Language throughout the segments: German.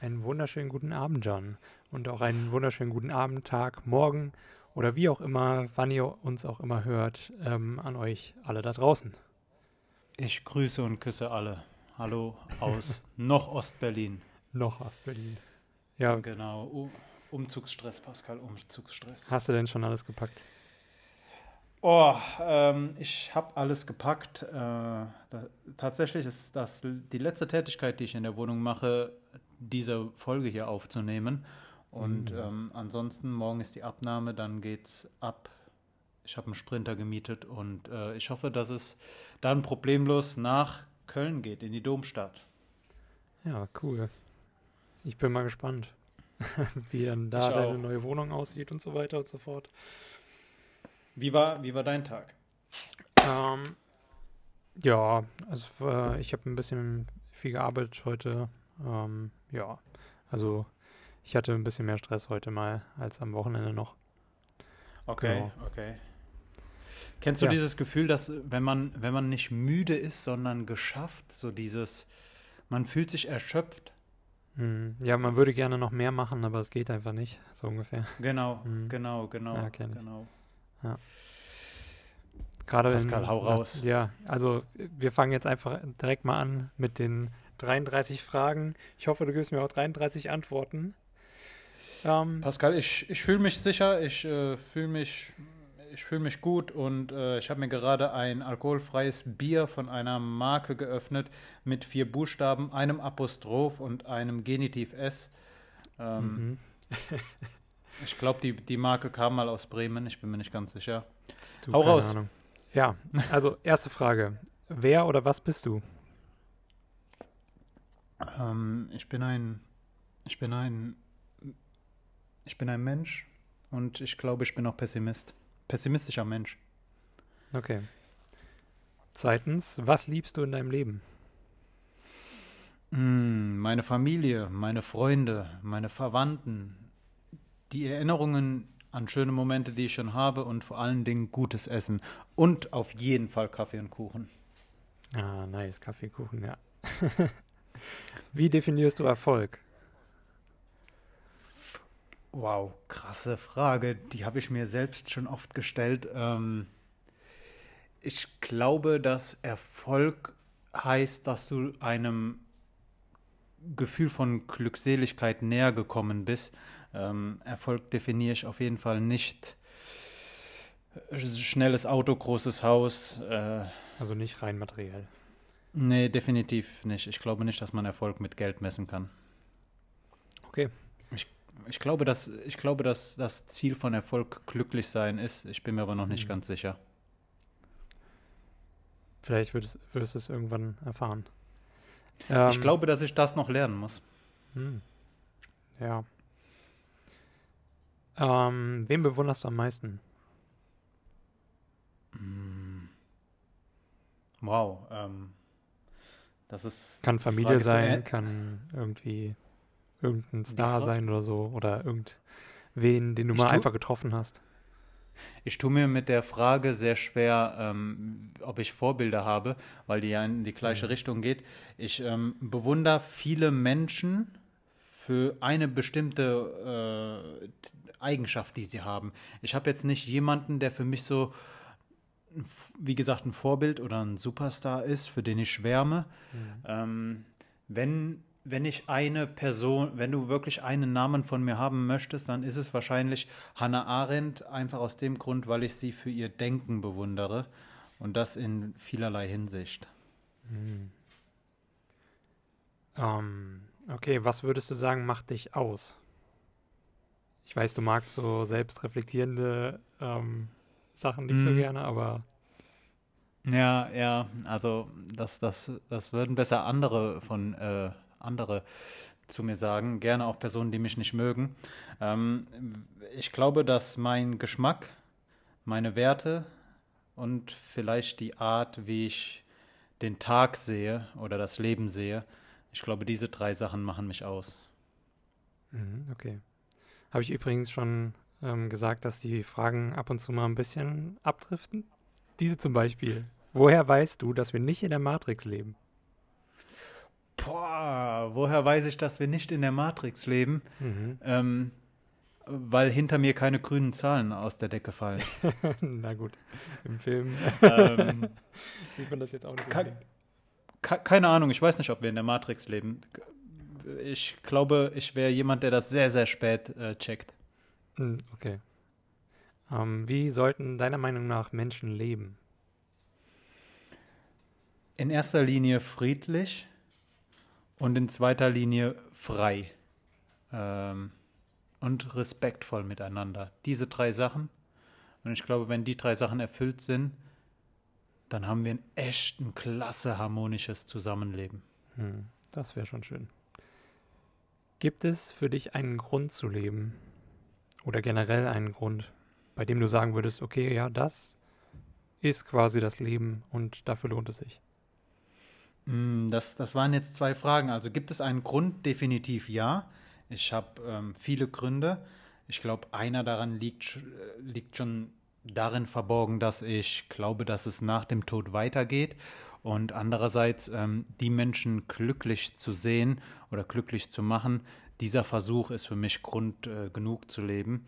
Einen wunderschönen guten Abend, John. Und auch einen wunderschönen guten Abend, Tag, Morgen oder wie auch immer, wann ihr uns auch immer hört, ähm, an euch alle da draußen. Ich grüße und küsse alle. Hallo aus noch Ostberlin. Noch Ostberlin. Ja. Genau. Umzugsstress, Pascal, Umzugsstress. Hast du denn schon alles gepackt? Oh, ähm, ich habe alles gepackt. Äh, da, tatsächlich ist das die letzte Tätigkeit, die ich in der Wohnung mache, diese Folge hier aufzunehmen. Und mhm. ähm, ansonsten, morgen ist die Abnahme, dann geht's ab. Ich habe einen Sprinter gemietet und äh, ich hoffe, dass es dann problemlos nach Köln geht, in die Domstadt. Ja, cool. Ich bin mal gespannt, wie dann da deine neue Wohnung aussieht und so weiter und so fort. Wie war, wie war dein Tag? Ähm, ja, also äh, ich habe ein bisschen viel gearbeitet heute. Ähm, ja, also ich hatte ein bisschen mehr Stress heute mal als am Wochenende noch. Okay, genau. okay. Kennst du ja. dieses Gefühl, dass wenn man, wenn man nicht müde ist, sondern geschafft, so dieses, man fühlt sich erschöpft? Hm. Ja, man würde gerne noch mehr machen, aber es geht einfach nicht, so ungefähr. Genau, hm. genau, genau, ja, genau. Ja. Gerade Pascal, in, hau raus. Ja, also wir fangen jetzt einfach direkt mal an mit den 33 Fragen. Ich hoffe, du gibst mir auch 33 Antworten. Ähm, Pascal, ich, ich fühle mich sicher, ich äh, fühle mich, fühl mich gut und äh, ich habe mir gerade ein alkoholfreies Bier von einer Marke geöffnet mit vier Buchstaben, einem Apostroph und einem Genitiv S. Ähm, mhm. Ich glaube, die, die Marke kam mal aus Bremen, ich bin mir nicht ganz sicher. Du, Hau raus. Ahnung. Ja, also erste Frage. Wer oder was bist du? Ähm, ich bin ein, ich bin ein, ich bin ein Mensch und ich glaube, ich bin auch Pessimist. Pessimistischer Mensch. Okay. Zweitens, was liebst du in deinem Leben? Hm, meine Familie, meine Freunde, meine Verwandten, die Erinnerungen an schöne Momente, die ich schon habe und vor allen Dingen gutes Essen und auf jeden Fall Kaffee und Kuchen. Ah, nice, Kaffeekuchen, ja. Wie definierst du Erfolg? Wow, krasse Frage. Die habe ich mir selbst schon oft gestellt. Ähm, ich glaube, dass Erfolg heißt, dass du einem Gefühl von Glückseligkeit näher gekommen bist ähm, Erfolg definiere ich auf jeden Fall nicht schnelles Auto, großes Haus. Äh, also nicht rein materiell. Nee, definitiv nicht. Ich glaube nicht, dass man Erfolg mit Geld messen kann. Okay. Ich, ich, glaube, dass, ich glaube, dass das Ziel von Erfolg glücklich sein ist. Ich bin mir aber noch nicht mhm. ganz sicher. Vielleicht würdest, würdest du es irgendwann erfahren. Ähm, ich glaube, dass ich das noch lernen muss. Hm. Ja. Ähm, wen bewunderst du am meisten? Mm. Wow. Ähm, das ist. Kann Familie sein, so, kann irgendwie irgendein Star sein oder so. Oder irgendwen, den du mal einfach getroffen hast. Ich tue mir mit der Frage sehr schwer, ähm, ob ich Vorbilder habe, weil die ja in die gleiche mhm. Richtung geht. Ich ähm, bewundere viele Menschen für eine bestimmte äh, Eigenschaft, die sie haben. Ich habe jetzt nicht jemanden, der für mich so, wie gesagt, ein Vorbild oder ein Superstar ist, für den ich schwärme. Mhm. Ähm, wenn, wenn ich eine Person, wenn du wirklich einen Namen von mir haben möchtest, dann ist es wahrscheinlich Hannah Arendt, einfach aus dem Grund, weil ich sie für ihr Denken bewundere und das in vielerlei Hinsicht. Mhm. Ähm, okay, was würdest du sagen, macht dich aus? Ich weiß, du magst so selbstreflektierende ähm, Sachen nicht mhm. so gerne, aber. Ja, ja, also das, das, das würden besser andere von äh, andere zu mir sagen, gerne auch Personen, die mich nicht mögen. Ähm, ich glaube, dass mein Geschmack, meine Werte und vielleicht die Art, wie ich den Tag sehe oder das Leben sehe, ich glaube, diese drei Sachen machen mich aus. Mhm, okay. Habe ich übrigens schon ähm, gesagt, dass die Fragen ab und zu mal ein bisschen abdriften. Diese zum Beispiel. Woher weißt du, dass wir nicht in der Matrix leben? Boah, woher weiß ich, dass wir nicht in der Matrix leben? Mhm. Ähm, weil hinter mir keine grünen Zahlen aus der Decke fallen. Na gut, im Film ähm, sieht man das jetzt auch nicht. Ke keine Ahnung, ich weiß nicht, ob wir in der Matrix leben. Ich glaube, ich wäre jemand, der das sehr, sehr spät äh, checkt. Hm, okay. Ähm, wie sollten deiner Meinung nach Menschen leben? In erster Linie friedlich und in zweiter Linie frei. Ähm, und respektvoll miteinander. Diese drei Sachen. Und ich glaube, wenn die drei Sachen erfüllt sind, dann haben wir ein echt ein klasse harmonisches Zusammenleben. Hm, das wäre schon schön. Gibt es für dich einen Grund zu leben? Oder generell einen Grund, bei dem du sagen würdest, okay, ja, das ist quasi das Leben und dafür lohnt es sich? Hm, das, das waren jetzt zwei Fragen. Also gibt es einen Grund? Definitiv ja. Ich habe ähm, viele Gründe. Ich glaube, einer daran liegt, äh, liegt schon darin verborgen, dass ich glaube, dass es nach dem Tod weitergeht. Und andererseits ähm, die Menschen glücklich zu sehen oder glücklich zu machen, dieser Versuch ist für mich Grund äh, genug zu leben.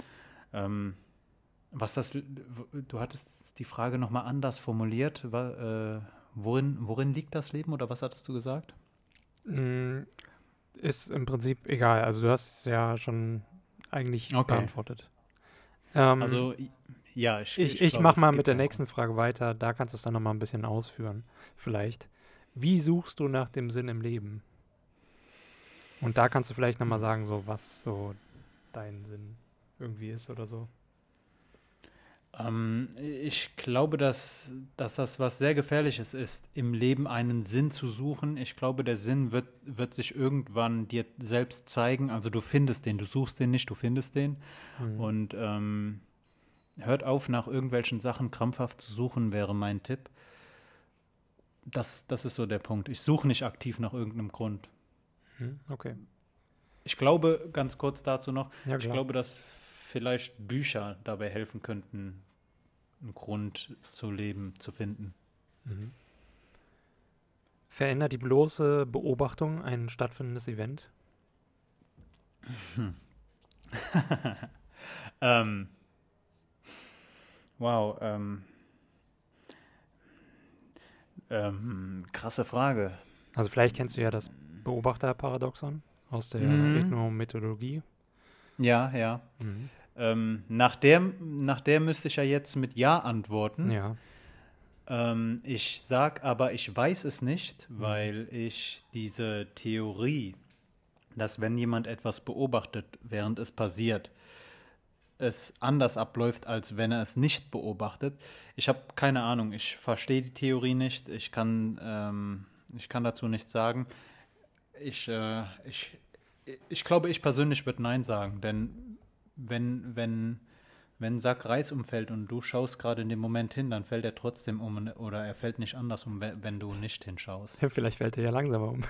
Ähm, was das, du hattest die Frage nochmal anders formuliert. War, äh, worin, worin liegt das Leben oder was hattest du gesagt? Mm, ist im Prinzip egal. Also du hast es ja schon eigentlich okay. beantwortet. Ähm, also ja, ich, ich, ich, ich mache mal mit der nächsten Frage weiter. Da kannst du es dann noch mal ein bisschen ausführen, vielleicht. Wie suchst du nach dem Sinn im Leben? Und da kannst du vielleicht noch mal sagen, so was so dein Sinn irgendwie ist oder so. Ähm, ich glaube, dass, dass das was sehr Gefährliches ist, im Leben einen Sinn zu suchen. Ich glaube, der Sinn wird, wird sich irgendwann dir selbst zeigen. Also du findest den, du suchst den nicht, du findest den. Mhm. Und ähm, hört auf, nach irgendwelchen Sachen krampfhaft zu suchen, wäre mein Tipp. Das, das ist so der Punkt. Ich suche nicht aktiv nach irgendeinem Grund. Mhm, okay. Ich glaube, ganz kurz dazu noch, ja, ich glaube, dass vielleicht Bücher dabei helfen könnten, einen Grund zu leben zu finden. Mhm. Verändert die bloße Beobachtung ein stattfindendes Event? Hm. ähm, wow. Ähm, ähm, krasse Frage. Also vielleicht kennst du ja das Beobachterparadoxon aus der mhm. Ethnomethodologie. Ja, ja. Mhm. Ähm, nach, der, nach der müsste ich ja jetzt mit Ja antworten. Ja. Ähm, ich sag aber, ich weiß es nicht, mhm. weil ich diese Theorie, dass wenn jemand etwas beobachtet, während es passiert, es anders abläuft, als wenn er es nicht beobachtet. Ich habe keine Ahnung, ich verstehe die Theorie nicht, ich kann, ähm, ich kann dazu nichts sagen. Ich, äh, ich, ich glaube, ich persönlich würde Nein sagen, denn wenn, wenn, wenn ein Sack Reis umfällt und du schaust gerade in dem Moment hin, dann fällt er trotzdem um oder er fällt nicht anders um, wenn du nicht hinschaust. Ja, vielleicht fällt er ja langsamer um.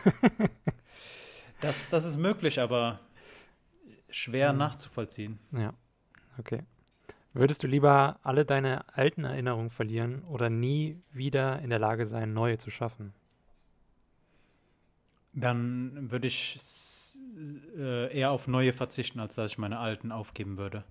das, das ist möglich, aber schwer mhm. nachzuvollziehen. Ja, okay. Würdest du lieber alle deine alten Erinnerungen verlieren oder nie wieder in der Lage sein, neue zu schaffen? Dann würde ich äh, eher auf neue verzichten, als dass ich meine alten aufgeben würde.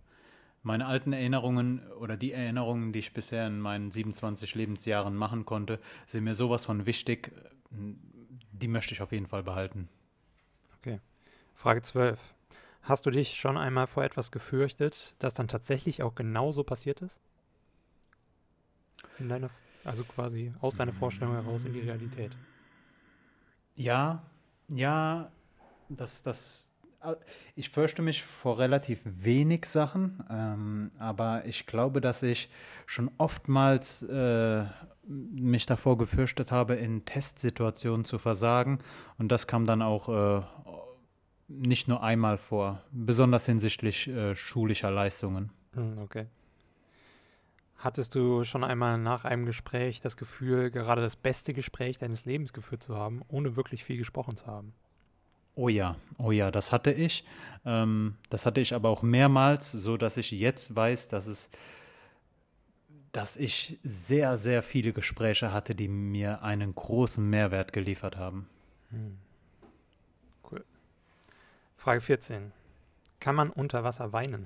Meine alten Erinnerungen oder die Erinnerungen, die ich bisher in meinen 27 Lebensjahren machen konnte, sind mir sowas von wichtig. Die möchte ich auf jeden Fall behalten. Okay. Frage 12. Hast du dich schon einmal vor etwas gefürchtet, das dann tatsächlich auch genauso passiert ist? In deiner, also quasi aus deiner Vorstellung heraus in die Realität. Ja, ja, das, das, äh, ich fürchte mich vor relativ wenig Sachen, ähm, aber ich glaube, dass ich schon oftmals äh, mich davor gefürchtet habe, in Testsituationen zu versagen. Und das kam dann auch äh, nicht nur einmal vor, besonders hinsichtlich äh, schulischer Leistungen. Hm, okay. Hattest du schon einmal nach einem Gespräch das Gefühl, gerade das beste Gespräch deines Lebens geführt zu haben, ohne wirklich viel gesprochen zu haben? Oh ja, oh ja, das hatte ich. Ähm, das hatte ich aber auch mehrmals, so dass ich jetzt weiß, dass es, dass ich sehr, sehr viele Gespräche hatte, die mir einen großen Mehrwert geliefert haben. Hm. Frage 14. Kann man unter Wasser weinen?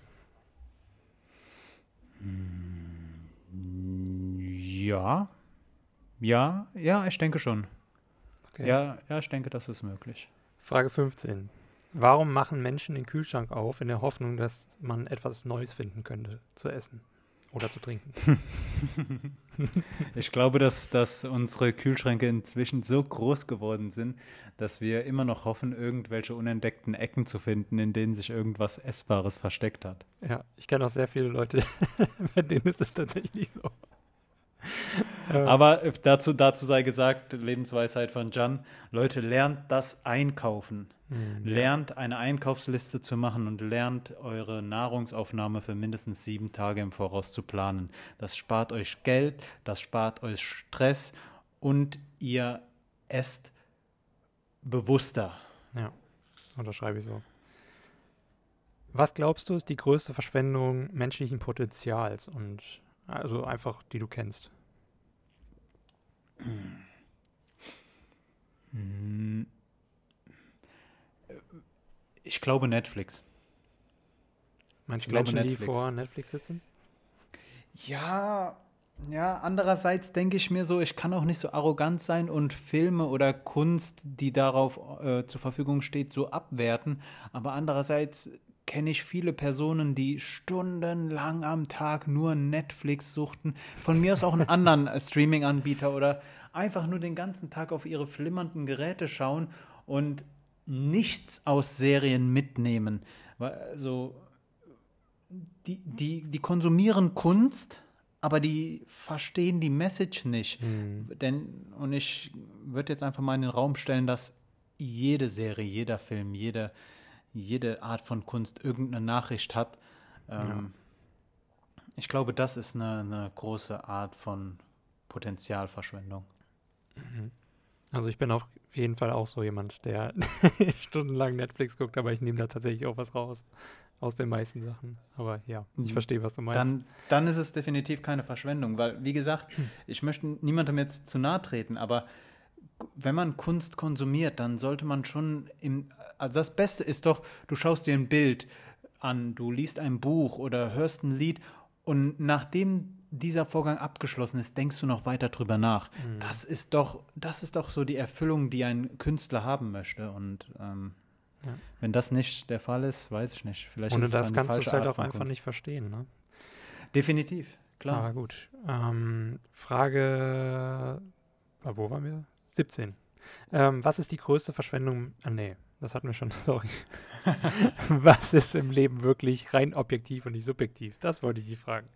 Ja. Ja, ja, ich denke schon. Okay. Ja, ja, ich denke, das ist möglich. Frage 15. Warum machen Menschen den Kühlschrank auf in der Hoffnung, dass man etwas Neues finden könnte zu essen oder zu trinken? Ich glaube, dass, dass unsere Kühlschränke inzwischen so groß geworden sind, dass wir immer noch hoffen, irgendwelche unentdeckten Ecken zu finden, in denen sich irgendwas Essbares versteckt hat. Ja, ich kenne auch sehr viele Leute, bei denen ist es tatsächlich so. Aber dazu, dazu sei gesagt, Lebensweisheit von Jan, Leute, lernt das Einkaufen. hm, Lernt eine Einkaufsliste zu machen und lernt eure Nahrungsaufnahme für mindestens sieben Tage im Voraus zu planen. Das spart euch Geld, das spart euch Stress und ihr esst bewusster. Ja, unterschreibe ich so. Was glaubst du, ist die größte Verschwendung menschlichen Potenzials und also einfach, die du kennst? Hm. Ich glaube Netflix. Manche glaube Menschen, die Netflix. vor Netflix sitzen? Ja, ja, andererseits denke ich mir so, ich kann auch nicht so arrogant sein und Filme oder Kunst, die darauf äh, zur Verfügung steht, so abwerten. Aber andererseits kenne ich viele Personen, die stundenlang am Tag nur Netflix suchten. Von mir aus auch einen anderen äh, Streaming-Anbieter oder einfach nur den ganzen Tag auf ihre flimmernden Geräte schauen und nichts aus Serien mitnehmen. Weil, Also, die, die, die konsumieren Kunst, aber die verstehen die Message nicht. Hm. Denn, und ich würde jetzt einfach mal in den Raum stellen, dass jede Serie, jeder Film, jede, jede Art von Kunst irgendeine Nachricht hat. Ähm, Ich glaube, das ist eine, eine große Art von Potenzialverschwendung. Also ich bin auf jeden Fall auch so jemand, der stundenlang Netflix guckt, aber ich nehme da tatsächlich auch was raus aus den meisten Sachen. Aber ja, ich Mhm. verstehe, was du meinst. Dann, dann ist es definitiv keine Verschwendung, weil, wie gesagt, ich möchte niemandem jetzt zu nahe treten, aber wenn man Kunst konsumiert, dann sollte man schon im. Also das Beste ist doch, du schaust dir ein Bild an, du liest ein Buch oder hörst ein Lied und nachdem dieser Vorgang abgeschlossen ist, denkst du noch weiter drüber nach. Mhm. Das ist doch, das ist doch so die Erfüllung, die ein Künstler haben möchte. Und ähm, Ja. wenn das nicht der Fall ist, weiß ich nicht. Vielleicht Ohne ist das kannst du es halt auch einfach Kunst. nicht verstehen. Ne? Definitiv, klar. Aber gut. Ähm, Frage, äh, wo waren wir? 17. Ähm, was ist die größte Verschwendung? Ah, nee, das hatten wir schon, sorry. was ist im Leben wirklich rein objektiv und nicht subjektiv? Das wollte ich die fragen.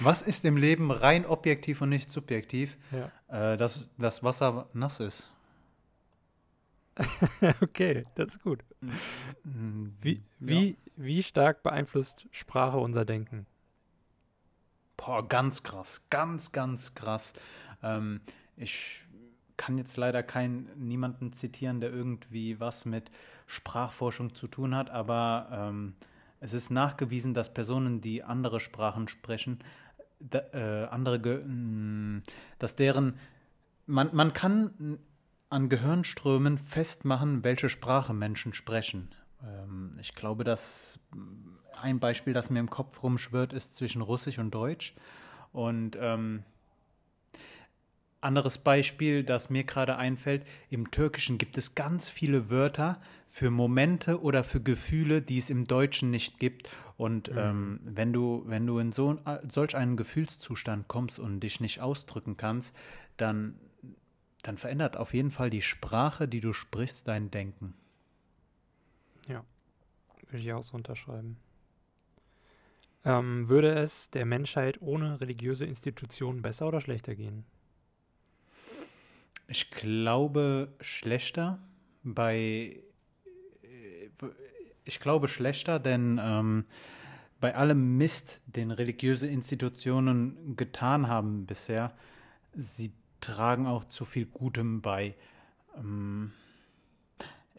Was ist im Leben rein objektiv und nicht subjektiv? Ja. Äh, dass das Wasser nass ist. okay, das ist gut. Mm, Wie, ja. wie, wie stark beeinflusst Sprache unser Denken? Boah, ganz krass, ganz, ganz krass. Ähm, ich kann jetzt leider keinen niemanden zitieren, der irgendwie was mit Sprachforschung zu tun hat, aber ähm, es ist nachgewiesen, dass Personen, die andere Sprachen sprechen, da, äh, andere, Ge mh, dass deren, man, man kann an Gehirnströmen festmachen, welche Sprache Menschen sprechen. Ähm, ich glaube, dass ein Beispiel, das mir im Kopf rumschwirrt, ist zwischen Russisch und Deutsch. Und ähm, anderes Beispiel, das mir gerade einfällt, im Türkischen gibt es ganz viele Wörter für Momente oder für Gefühle, die es im Deutschen nicht gibt. Und ähm, wenn du, wenn du in so solch einen Gefühlszustand kommst und dich nicht ausdrücken kannst, dann, dann verändert auf jeden Fall die Sprache, die du sprichst, dein Denken. Würde ich auch so unterschreiben. Ähm, würde es der Menschheit ohne religiöse Institutionen besser oder schlechter gehen? Ich glaube schlechter bei äh, ich glaube schlechter, denn ähm, bei allem Mist, den religiöse Institutionen getan haben bisher, sie tragen auch zu viel Gutem bei. Ähm,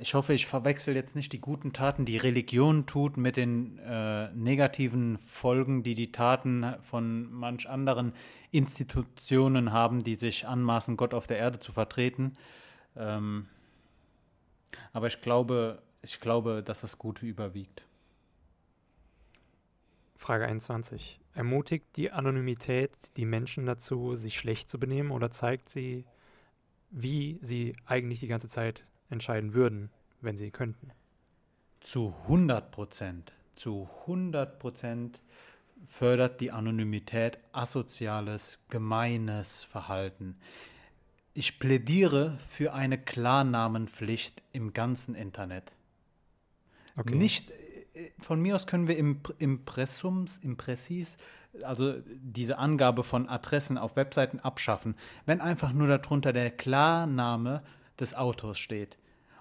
ich hoffe, ich verwechsel jetzt nicht die guten Taten, die Religion tut, mit den äh, negativen Folgen, die die Taten von manch anderen Institutionen haben, die sich anmaßen, Gott auf der Erde zu vertreten. Ähm, aber ich glaube, ich glaube, dass das Gute überwiegt. Frage 21. Ermutigt die Anonymität die Menschen dazu, sich schlecht zu benehmen oder zeigt sie, wie sie eigentlich die ganze Zeit entscheiden würden, wenn sie könnten? Zu 100 Prozent. Zu 100 Prozent fördert die Anonymität asoziales, gemeines Verhalten. Ich plädiere für eine Klarnamenpflicht im ganzen Internet. Okay. Nicht, äh, von mir aus können wir im Impressums, Impressis, also diese Angabe von Adressen auf Webseiten abschaffen, wenn einfach nur darunter der Klarname des Autors steht.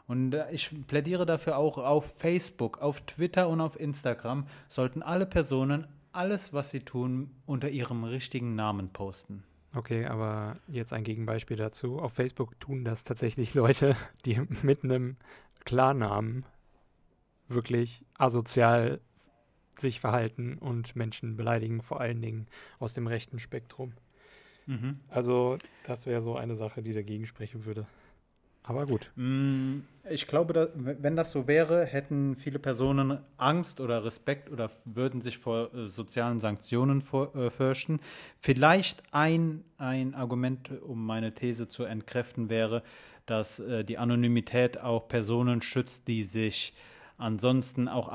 Und äh, ich plädiere dafür auch auf Facebook, auf Twitter und auf Instagram sollten alle Personen alles, was sie tun, unter ihrem richtigen Namen posten. Okay, aber jetzt ein Gegenbeispiel dazu. Auf Facebook tun das tatsächlich Leute, die mit einem Klarnamen wirklich asozial sich verhalten und Menschen beleidigen, vor allen Dingen aus dem rechten Spektrum. Mhm. Also das wäre so eine Sache, die dagegen sprechen würde. Aber gut. Mm, ich glaube, wenn das so wäre, hätten viele Personen Angst oder Respekt oder würden sich vor äh, sozialen Sanktionen äh, fürchten. Vielleicht ein, ein Argument, um meine These zu entkräften, wäre, dass äh, die Anonymität auch Personen schützt, die sich ansonsten auch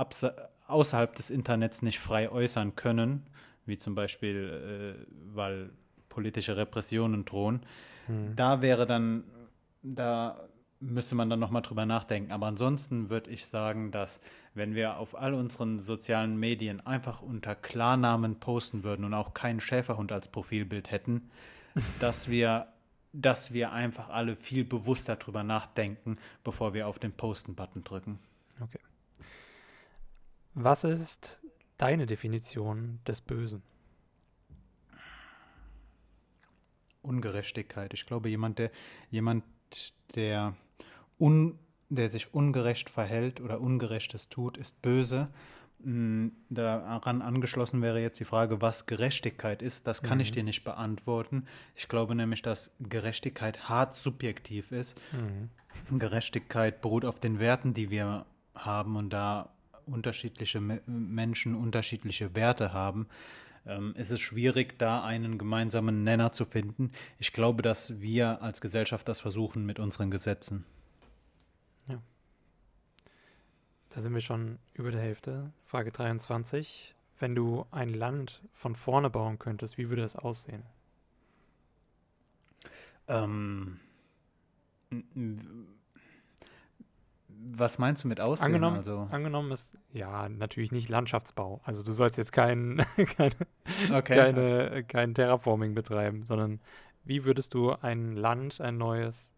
außerhalb des Internets nicht frei äußern können, wie zum Beispiel, weil politische Repressionen drohen. Hm. Da wäre dann da müsste man dann nochmal drüber nachdenken. Aber ansonsten würde ich sagen, dass wenn wir auf all unseren sozialen Medien einfach unter Klarnamen posten würden und auch keinen Schäferhund als Profilbild hätten, dass wir, dass wir einfach alle viel bewusster drüber nachdenken, bevor wir auf den Posten-Button drücken. Okay. Was ist deine Definition des Bösen? Ungerechtigkeit. Ich glaube, jemand, der jemand der, un, der sich ungerecht verhält oder Ungerechtes tut, ist böse. Mm, daran angeschlossen wäre jetzt die Frage, was Gerechtigkeit ist. Das kann mhm. ich dir nicht beantworten. Ich glaube nämlich, dass Gerechtigkeit hart subjektiv ist. Mhm. Gerechtigkeit beruht auf den Werten, die wir haben und da unterschiedliche Menschen unterschiedliche Werte haben, ähm, ist es schwierig, da einen gemeinsamen Nenner zu finden. Ich glaube, dass wir als Gesellschaft das versuchen mit unseren Gesetzen. Ja. Da sind wir schon über der Hälfte. Frage 23. Wenn du ein Land von vorne bauen könntest, wie würde das aussehen? Ähm, was meinst du mit Aussehen? Angenommen, also? angenommen ist, ja, natürlich nicht Landschaftsbau. Also du sollst jetzt kein, keine, okay, keine, okay. kein Terraforming betreiben, sondern wie würdest du ein Land, ein neues,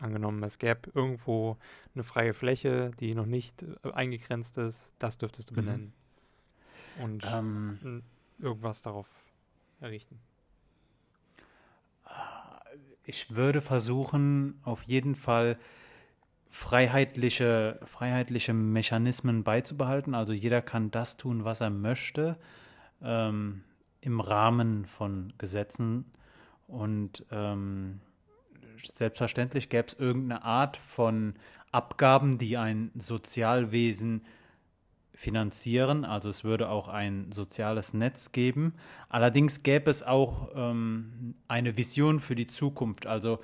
angenommen, es gäbe irgendwo eine freie Fläche, die noch nicht äh, eingegrenzt ist, das dürftest du mhm. benennen. Mhm. Und ähm, irgendwas darauf errichten. Ich würde versuchen, auf jeden Fall freiheitliche, freiheitliche Mechanismen beizubehalten. Also jeder kann das tun, was er möchte, ähm, im Rahmen von Gesetzen. Und ähm, selbstverständlich gäbe es irgendeine Art von Abgaben, die ein Sozialwesen finanzieren. Also es würde auch ein soziales Netz geben. Allerdings gäbe es auch ähm, eine Vision für die Zukunft. Also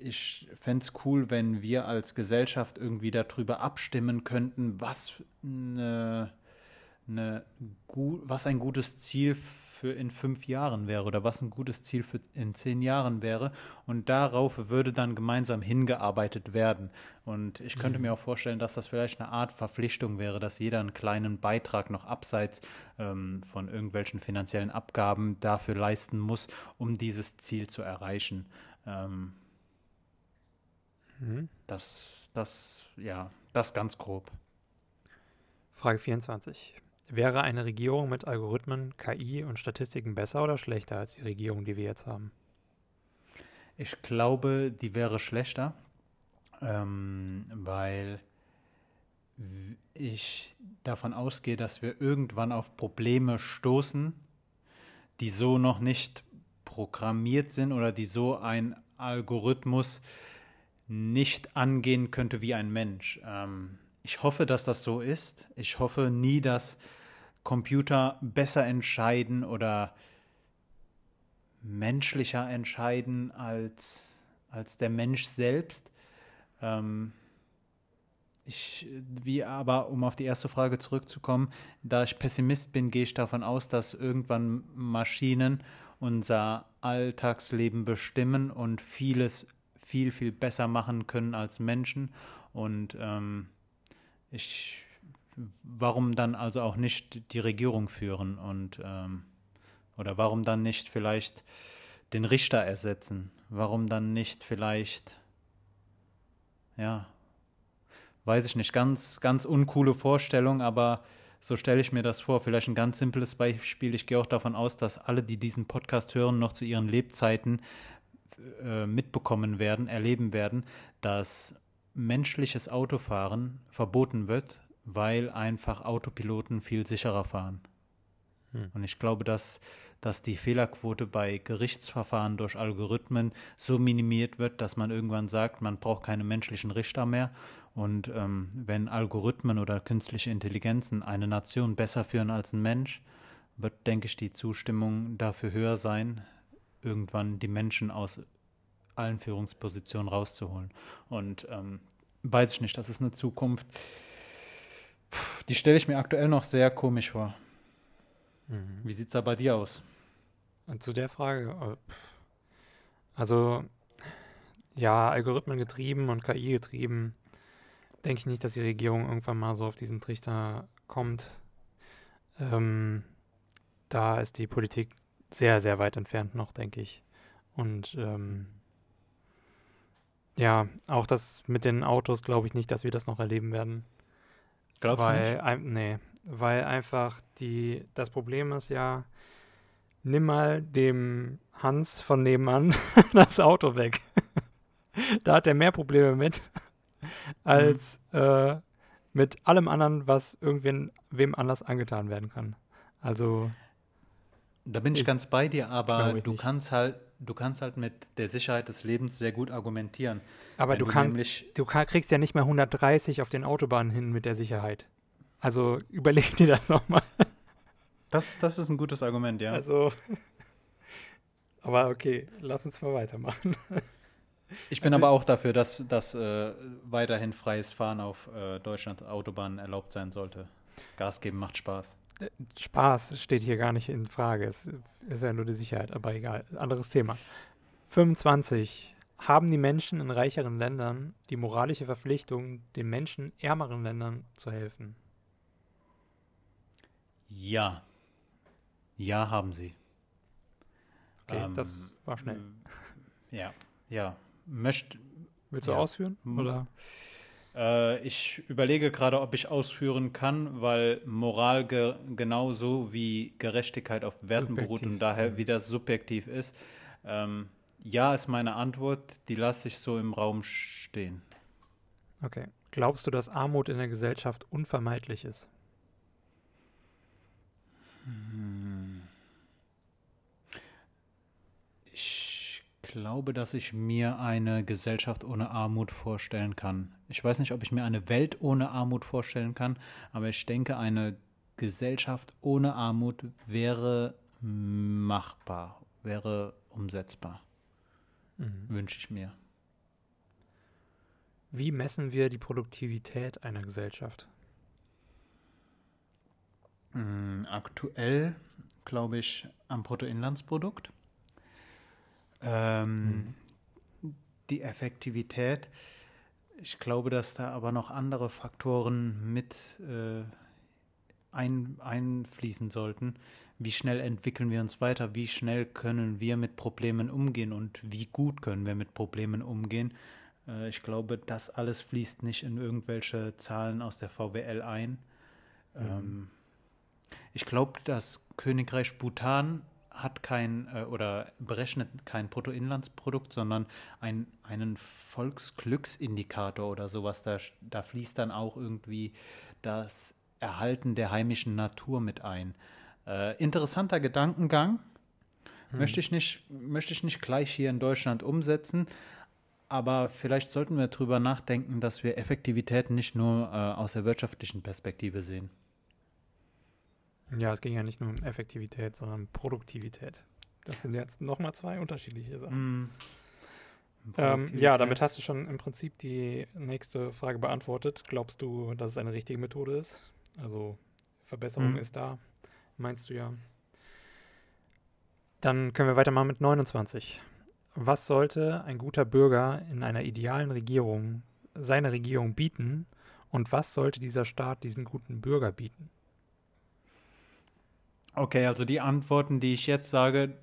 ich fände es cool, wenn wir als Gesellschaft irgendwie darüber abstimmen könnten, was, eine, eine, was ein gutes Ziel für in fünf Jahren wäre oder was ein gutes Ziel für in zehn Jahren wäre. Und darauf würde dann gemeinsam hingearbeitet werden. Und ich könnte mhm. mir auch vorstellen, dass das vielleicht eine Art Verpflichtung wäre, dass jeder einen kleinen Beitrag noch abseits ähm, von irgendwelchen finanziellen Abgaben dafür leisten muss, um dieses Ziel zu erreichen. Ähm, Mhm. Das, das, ja, das ganz grob. Frage 24. Wäre eine Regierung mit Algorithmen, KI und Statistiken besser oder schlechter als die Regierung, die wir jetzt haben? Ich glaube, die wäre schlechter, ähm, weil ich davon ausgehe, dass wir irgendwann auf Probleme stoßen, die so noch nicht programmiert sind oder die so ein Algorithmus nicht angehen könnte wie ein Mensch. Ähm, ich hoffe, dass das so ist. Ich hoffe nie, dass Computer besser entscheiden oder menschlicher entscheiden als, als der Mensch selbst. Ähm, ich, wie aber, um auf die erste Frage zurückzukommen, da ich Pessimist bin, gehe ich davon aus, dass irgendwann Maschinen unser Alltagsleben bestimmen und vieles viel, viel besser machen können als Menschen. Und ähm, ich, warum dann also auch nicht die Regierung führen und ähm, oder warum dann nicht vielleicht den Richter ersetzen? Warum dann nicht vielleicht, ja, weiß ich nicht, ganz, ganz uncoole Vorstellung, aber so stelle ich mir das vor. Vielleicht ein ganz simples Beispiel. Ich gehe auch davon aus, dass alle, die diesen Podcast hören, noch zu ihren Lebzeiten äh, mitbekommen werden, erleben werden, dass menschliches Autofahren verboten wird, weil einfach Autopiloten viel sicherer fahren. Hm. Und ich glaube, dass, dass die Fehlerquote bei Gerichtsverfahren durch Algorithmen so minimiert wird, dass man irgendwann sagt, man braucht keine menschlichen Richter mehr. Und ähm, wenn Algorithmen oder künstliche Intelligenzen eine Nation besser führen als ein Mensch, wird, denke ich, die Zustimmung dafür höher sein, irgendwann die Menschen aus allen Führungspositionen rauszuholen. Und ähm, weiß ich nicht, das ist eine Zukunft, die stelle ich mir aktuell noch sehr komisch vor. Mhm. Wie sieht es da bei dir aus? Zu der Frage, also ja, Algorithmen getrieben und KI getrieben, denke ich nicht, dass die Regierung irgendwann mal so auf diesen Trichter kommt. Ähm, da ist die Politik sehr, sehr weit entfernt noch, denke ich. Und ähm, ja, auch das mit den Autos glaube ich nicht, dass wir das noch erleben werden. Glaubst weil, du nicht? Nee, weil einfach die, das Problem ist ja, nimm mal dem Hans von nebenan das Auto weg. da hat er mehr Probleme mit, als mhm. äh, mit allem anderen, was irgendwen wem anders angetan werden kann. Also. Da bin ich, ich ganz bei dir, aber du nicht. kannst halt du kannst halt mit der Sicherheit des Lebens sehr gut argumentieren. Aber du, kannst, du kriegst ja nicht mehr 130 auf den Autobahnen hin mit der Sicherheit. Also überleg dir das nochmal. Das, das ist ein gutes Argument, ja. Also, aber okay, lass uns mal weitermachen. Ich bin also, aber auch dafür, dass, dass äh, weiterhin freies Fahren auf äh, Deutschland Autobahnen erlaubt sein sollte. Gas geben macht Spaß. Spaß steht hier gar nicht in Frage. Es ist ja nur die Sicherheit, aber egal. Anderes Thema. 25. Haben die Menschen in reicheren Ländern die moralische Verpflichtung, den Menschen ärmeren Ländern zu helfen? Ja. Ja, haben sie. Okay, ähm, das war schnell. Ja, ja. Möcht, Willst du ja. ausführen? Oder? Äh, ich überlege gerade, ob ich ausführen kann, weil Moral ge genauso wie Gerechtigkeit auf Werten subjektiv. beruht und daher wieder subjektiv ist. Ähm, ja, ist meine Antwort. Die lasse ich so im Raum stehen. Okay. Glaubst du, dass Armut in der Gesellschaft unvermeidlich ist? Hm. Glaube, dass ich mir eine Gesellschaft ohne Armut vorstellen kann. Ich weiß nicht, ob ich mir eine Welt ohne Armut vorstellen kann, aber ich denke, eine Gesellschaft ohne Armut wäre machbar, wäre umsetzbar. Mhm. Wünsche ich mir. Wie messen wir die Produktivität einer Gesellschaft? Hm, aktuell glaube ich am Bruttoinlandsprodukt. Ähm, mhm. Die Effektivität, ich glaube, dass da aber noch andere Faktoren mit äh, ein, einfließen sollten. Wie schnell entwickeln wir uns weiter? Wie schnell können wir mit Problemen umgehen und wie gut können wir mit Problemen umgehen? Äh, ich glaube, das alles fließt nicht in irgendwelche Zahlen aus der VWL ein. Mhm. Ähm, ich glaube, das Königreich Bhutan hat kein äh, oder berechnet kein Bruttoinlandsprodukt, sondern ein, einen Volksglücksindikator oder sowas. Da, da fließt dann auch irgendwie das Erhalten der heimischen Natur mit ein. Äh, interessanter Gedankengang. Hm. Möchte, ich nicht, möchte ich nicht gleich hier in Deutschland umsetzen. aber vielleicht sollten wir darüber nachdenken, dass wir Effektivität nicht nur äh, aus der wirtschaftlichen Perspektive sehen. Ja, es ging ja nicht nur um Effektivität, sondern Produktivität. Das sind jetzt nochmal zwei unterschiedliche Sachen. Mm. Ähm, ja, damit hast du schon im Prinzip die nächste Frage beantwortet. Glaubst du, dass es eine richtige Methode ist? Also Verbesserung mm. ist da, meinst du ja. Dann können wir weitermachen mit 29. Was sollte ein guter Bürger in einer idealen Regierung seiner Regierung bieten und was sollte dieser Staat diesem guten Bürger bieten? Okay, also die Antworten, die ich jetzt sage,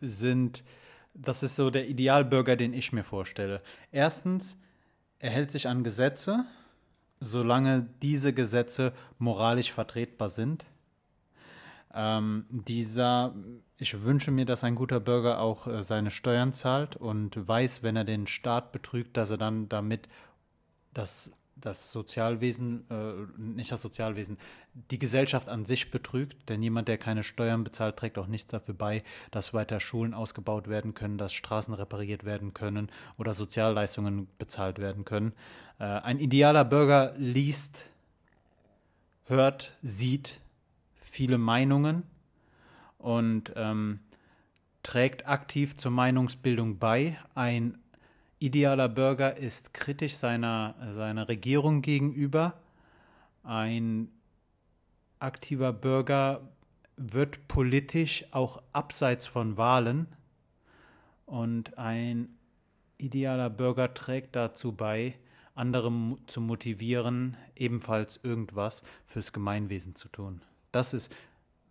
sind, das ist so der Idealbürger, den ich mir vorstelle. Erstens, er hält sich an Gesetze, solange diese Gesetze moralisch vertretbar sind. Ähm, dieser, ich wünsche mir, dass ein guter Bürger auch äh, seine Steuern zahlt und weiß, wenn er den Staat betrügt, dass er dann damit das das Sozialwesen, äh, nicht das Sozialwesen, die Gesellschaft an sich betrügt, denn jemand, der keine Steuern bezahlt, trägt auch nichts dafür bei, dass weiter Schulen ausgebaut werden können, dass Straßen repariert werden können oder Sozialleistungen bezahlt werden können. Äh, ein idealer Bürger liest, hört, sieht viele Meinungen und ähm, trägt aktiv zur Meinungsbildung bei. Ein idealer Bürger ist kritisch seiner, seiner Regierung gegenüber. Ein aktiver Bürger wird politisch auch abseits von Wahlen. Und ein idealer Bürger trägt dazu bei, andere zu motivieren, ebenfalls irgendwas fürs Gemeinwesen zu tun. Das ist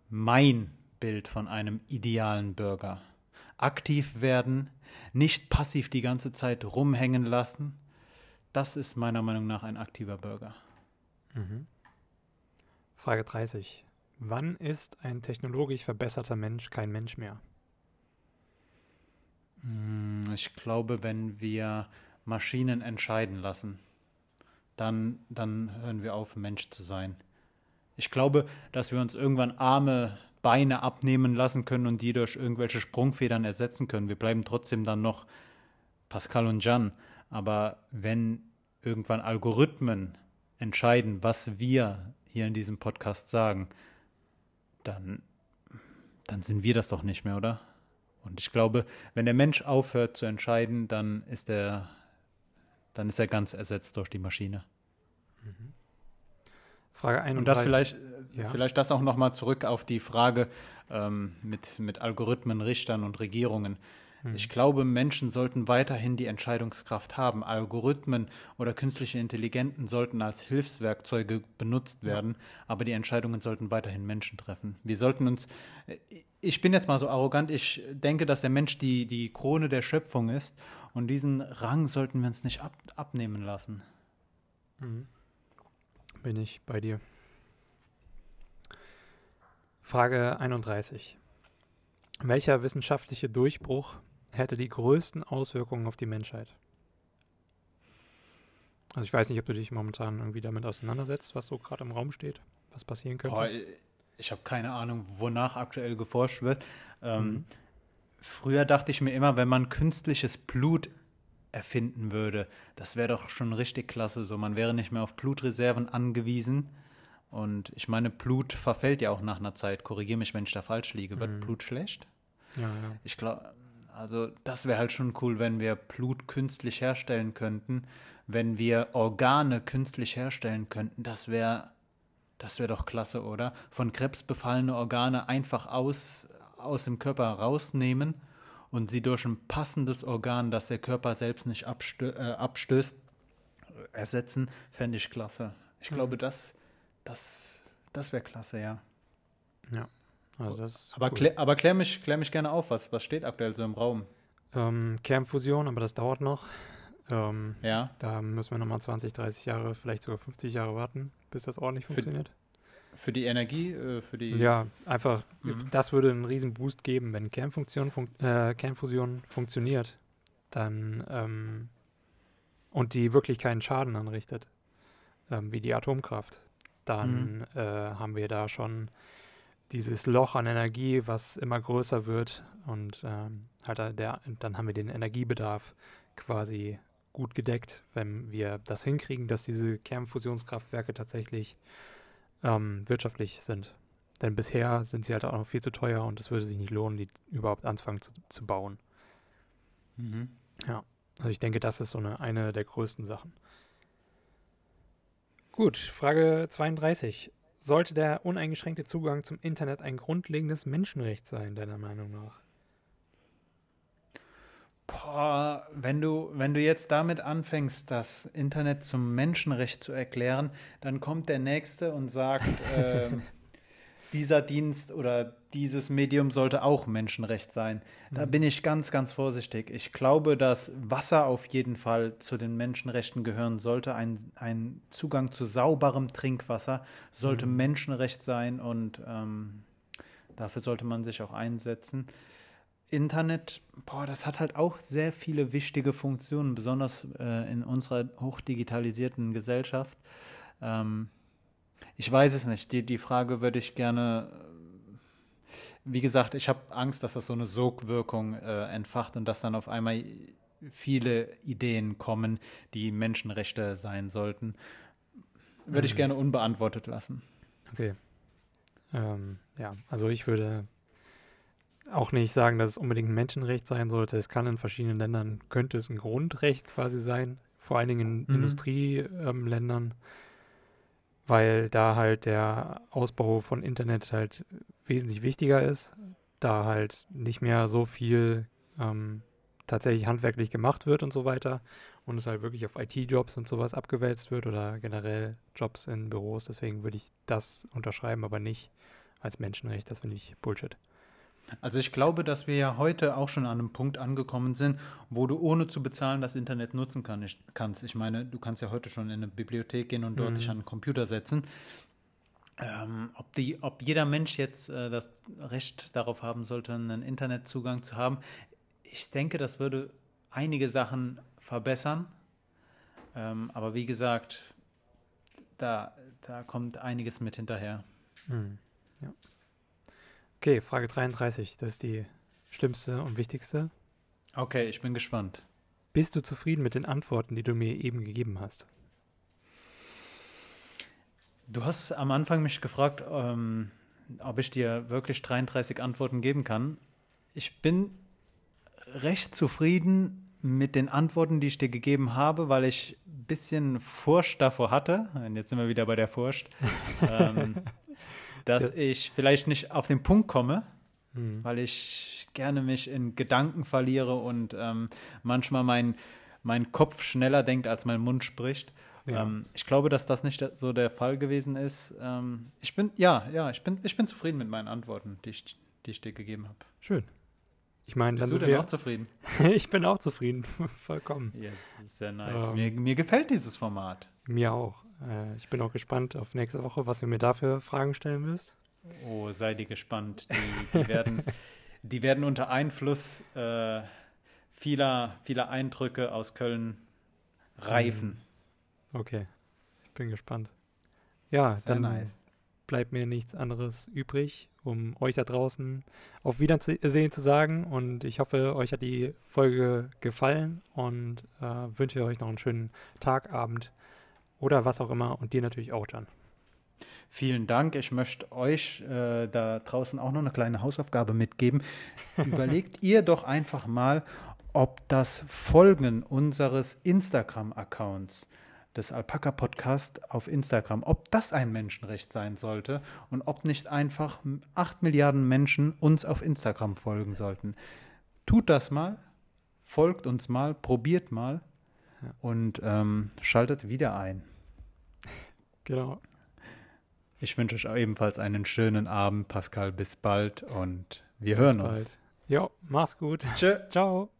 mein Bild von einem idealen Bürger aktiv werden, nicht passiv die ganze Zeit rumhängen lassen. Das ist meiner Meinung nach ein aktiver Bürger. Mhm. Frage 30. Wann ist ein technologisch verbesserter Mensch kein Mensch mehr? Hm, ich glaube, wenn wir Maschinen entscheiden lassen, dann, dann hören wir auf, Mensch zu sein. Ich glaube, dass wir uns irgendwann arme Beine abnehmen lassen können und die durch irgendwelche Sprungfedern ersetzen können. Wir bleiben trotzdem dann noch Pascal und Jan. Aber wenn irgendwann Algorithmen entscheiden, was wir hier in diesem Podcast sagen, dann, dann sind wir das doch nicht mehr, oder? Und ich glaube, wenn der Mensch aufhört zu entscheiden, dann ist er, dann ist er ganz ersetzt durch die Maschine. Mhm. Frage 31. Und das vielleicht, ja. vielleicht das auch nochmal zurück auf die Frage ähm, mit, mit Algorithmen, Richtern und Regierungen. Mhm. Ich glaube, Menschen sollten weiterhin die Entscheidungskraft haben. Algorithmen oder künstliche Intelligenten sollten als Hilfswerkzeuge benutzt werden, ja. aber die Entscheidungen sollten weiterhin Menschen treffen. Wir sollten uns, äh, ich bin jetzt mal so arrogant, ich denke, dass der Mensch die, die Krone der Schöpfung ist und diesen Rang sollten wir uns nicht ab, abnehmen lassen. Mhm bin ich bei dir. Frage 31. Welcher wissenschaftliche Durchbruch hätte die größten Auswirkungen auf die Menschheit? Also ich weiß nicht, ob du dich momentan irgendwie damit auseinandersetzt, was so gerade im Raum steht, was passieren könnte. Boah, ich habe keine Ahnung, wonach aktuell geforscht wird. Ähm, mhm. Früher dachte ich mir immer, wenn man künstliches Blut erfinden würde. Das wäre doch schon richtig klasse. So, man wäre nicht mehr auf Blutreserven angewiesen. Und ich meine, Blut verfällt ja auch nach einer Zeit. Korrigiere mich, wenn ich da falsch liege. Wird mhm. Blut schlecht? Ja, ja. Ich glaube, also das wäre halt schon cool, wenn wir Blut künstlich herstellen könnten. Wenn wir Organe künstlich herstellen könnten, das wäre das wäre doch klasse, oder? Von Krebs befallene Organe einfach aus, aus dem Körper rausnehmen und sie durch ein passendes Organ, das der Körper selbst nicht abstö äh, abstößt, ersetzen, fände ich klasse. Ich mhm. glaube, das, das, das wäre klasse, ja. Ja. Also das aber, cool. klär, aber klär, mich, klär mich gerne auf, was, was steht aktuell so im Raum? Ähm, Kernfusion, aber das dauert noch. Ähm, ja. Da müssen wir nochmal 20, 30 Jahre, vielleicht sogar 50 Jahre warten, bis das ordentlich funktioniert. Für die Energie, äh, für die. Ja, einfach, mhm. das würde einen riesen Boost geben, wenn Kernfunktion fun äh, Kernfusion funktioniert, dann ähm, und die wirklich keinen Schaden anrichtet, ähm, wie die Atomkraft, dann mhm. äh, haben wir da schon dieses Loch an Energie, was immer größer wird und ähm, halt der, dann haben wir den Energiebedarf quasi gut gedeckt, wenn wir das hinkriegen, dass diese Kernfusionskraftwerke tatsächlich ähm, wirtschaftlich sind. Denn bisher sind sie halt auch noch viel zu teuer und es würde sich nicht lohnen, die überhaupt anfangen zu, zu bauen. Mhm. Ja, also ich denke, das ist so eine, eine der größten Sachen. Gut, Frage 32. Sollte der uneingeschränkte Zugang zum Internet ein grundlegendes Menschenrecht sein, deiner Meinung nach? Boah, wenn du, wenn du jetzt damit anfängst, das Internet zum Menschenrecht zu erklären, dann kommt der Nächste und sagt, ähm, dieser Dienst oder dieses Medium sollte auch Menschenrecht sein. Da Mhm. bin ich ganz, ganz vorsichtig. Ich glaube, dass Wasser auf jeden Fall zu den Menschenrechten gehören sollte. Ein, ein Zugang zu sauberem Trinkwasser sollte Mhm. Menschenrecht sein und ähm, dafür sollte man sich auch einsetzen. Internet, boah, das hat halt auch sehr viele wichtige Funktionen, besonders äh, in unserer hochdigitalisierten Gesellschaft. Ähm, ich weiß es nicht. Die, die Frage würde ich gerne. Wie gesagt, ich habe Angst, dass das so eine Sogwirkung äh, entfacht und dass dann auf einmal viele Ideen kommen, die Menschenrechte sein sollten. Würde ich Mhm. gerne unbeantwortet lassen. Okay. Ähm, ja, also ich würde auch nicht sagen, dass es unbedingt ein Menschenrecht sein sollte. Es kann in verschiedenen Ländern, könnte es ein Grundrecht quasi sein, vor allen Dingen in Mhm. Industrieländern, weil da halt der Ausbau von Internet halt wesentlich wichtiger ist, da halt nicht mehr so viel ähm, tatsächlich handwerklich gemacht wird und so weiter und es halt wirklich auf IT-Jobs und sowas abgewälzt wird oder generell Jobs in Büros. Deswegen würde ich das unterschreiben, aber nicht als Menschenrecht. Das finde ich Bullshit. Also ich glaube, dass wir ja heute auch schon an einem Punkt angekommen sind, wo du ohne zu bezahlen das Internet nutzen kann, ich, kannst. Ich meine, du kannst ja heute schon in eine Bibliothek gehen und dort Mhm. dich an den Computer setzen. Ähm, ob, die, ob jeder Mensch jetzt äh, das Recht darauf haben sollte, einen Internetzugang zu haben, ich denke, das würde einige Sachen verbessern. Ähm, aber wie gesagt, da, da kommt einiges mit hinterher. Hm. Ja. Okay, Frage 33. Das ist die schlimmste und wichtigste. Okay, ich bin gespannt. Bist du zufrieden mit den Antworten, die du mir eben gegeben hast? Du hast am Anfang mich gefragt, ähm, ob ich dir wirklich 33 Antworten geben kann. Ich bin recht zufrieden mit den Antworten, die ich dir gegeben habe, weil ich ein bisschen Furcht davor hatte. Und jetzt sind wir wieder bei der Furcht, ähm, dass Ja. ich vielleicht nicht auf den Punkt komme, Hm. weil ich gerne mich in Gedanken verliere und ähm, manchmal mein, mein Kopf schneller denkt, als mein Mund spricht. Ja. Ähm, ich glaube, dass das nicht so der Fall gewesen ist. Ähm, ich bin, ja, ja, ich bin, ich bin zufrieden mit meinen Antworten, die ich, die ich dir gegeben habe. Schön. Ich meine, Bist du denn wir. auch zufrieden? ich bin auch zufrieden. Vollkommen. Ja, yes, sehr nice. Ähm. mir, mir gefällt dieses Format. Mir auch. Äh, ich bin auch gespannt auf nächste Woche, was ihr mir dafür Fragen stellen wirst. Oh, sei dir gespannt. Die, die, werden, die werden unter Einfluss äh, vieler, vieler Eindrücke aus Köln reifen. Okay. Ich bin gespannt. Ja, Sehr dann nice. bleibt mir nichts anderes übrig, um euch da draußen auf Wiedersehen zu sagen. Und ich hoffe, euch hat die Folge gefallen und äh, wünsche euch noch einen schönen Tag, Abend oder was auch immer. Und dir natürlich auch, Jan. Vielen Dank. Ich möchte euch äh, da draußen auch noch eine kleine Hausaufgabe mitgeben. Überlegt ihr doch einfach mal, ob das Folgen unseres Instagram-Accounts des Alpaka Podcast auf Instagram, ob das ein Menschenrecht sein sollte und ob nicht einfach 8 Milliarden Menschen uns auf Instagram folgen sollten. Tut das mal, folgt uns mal, probiert mal und ähm, schaltet wieder ein. Genau. Ich wünsche euch ebenfalls einen schönen Abend, Pascal. Bis bald und wir hören Bis uns. bald. Jo, mach's gut. Tschö. Ciao.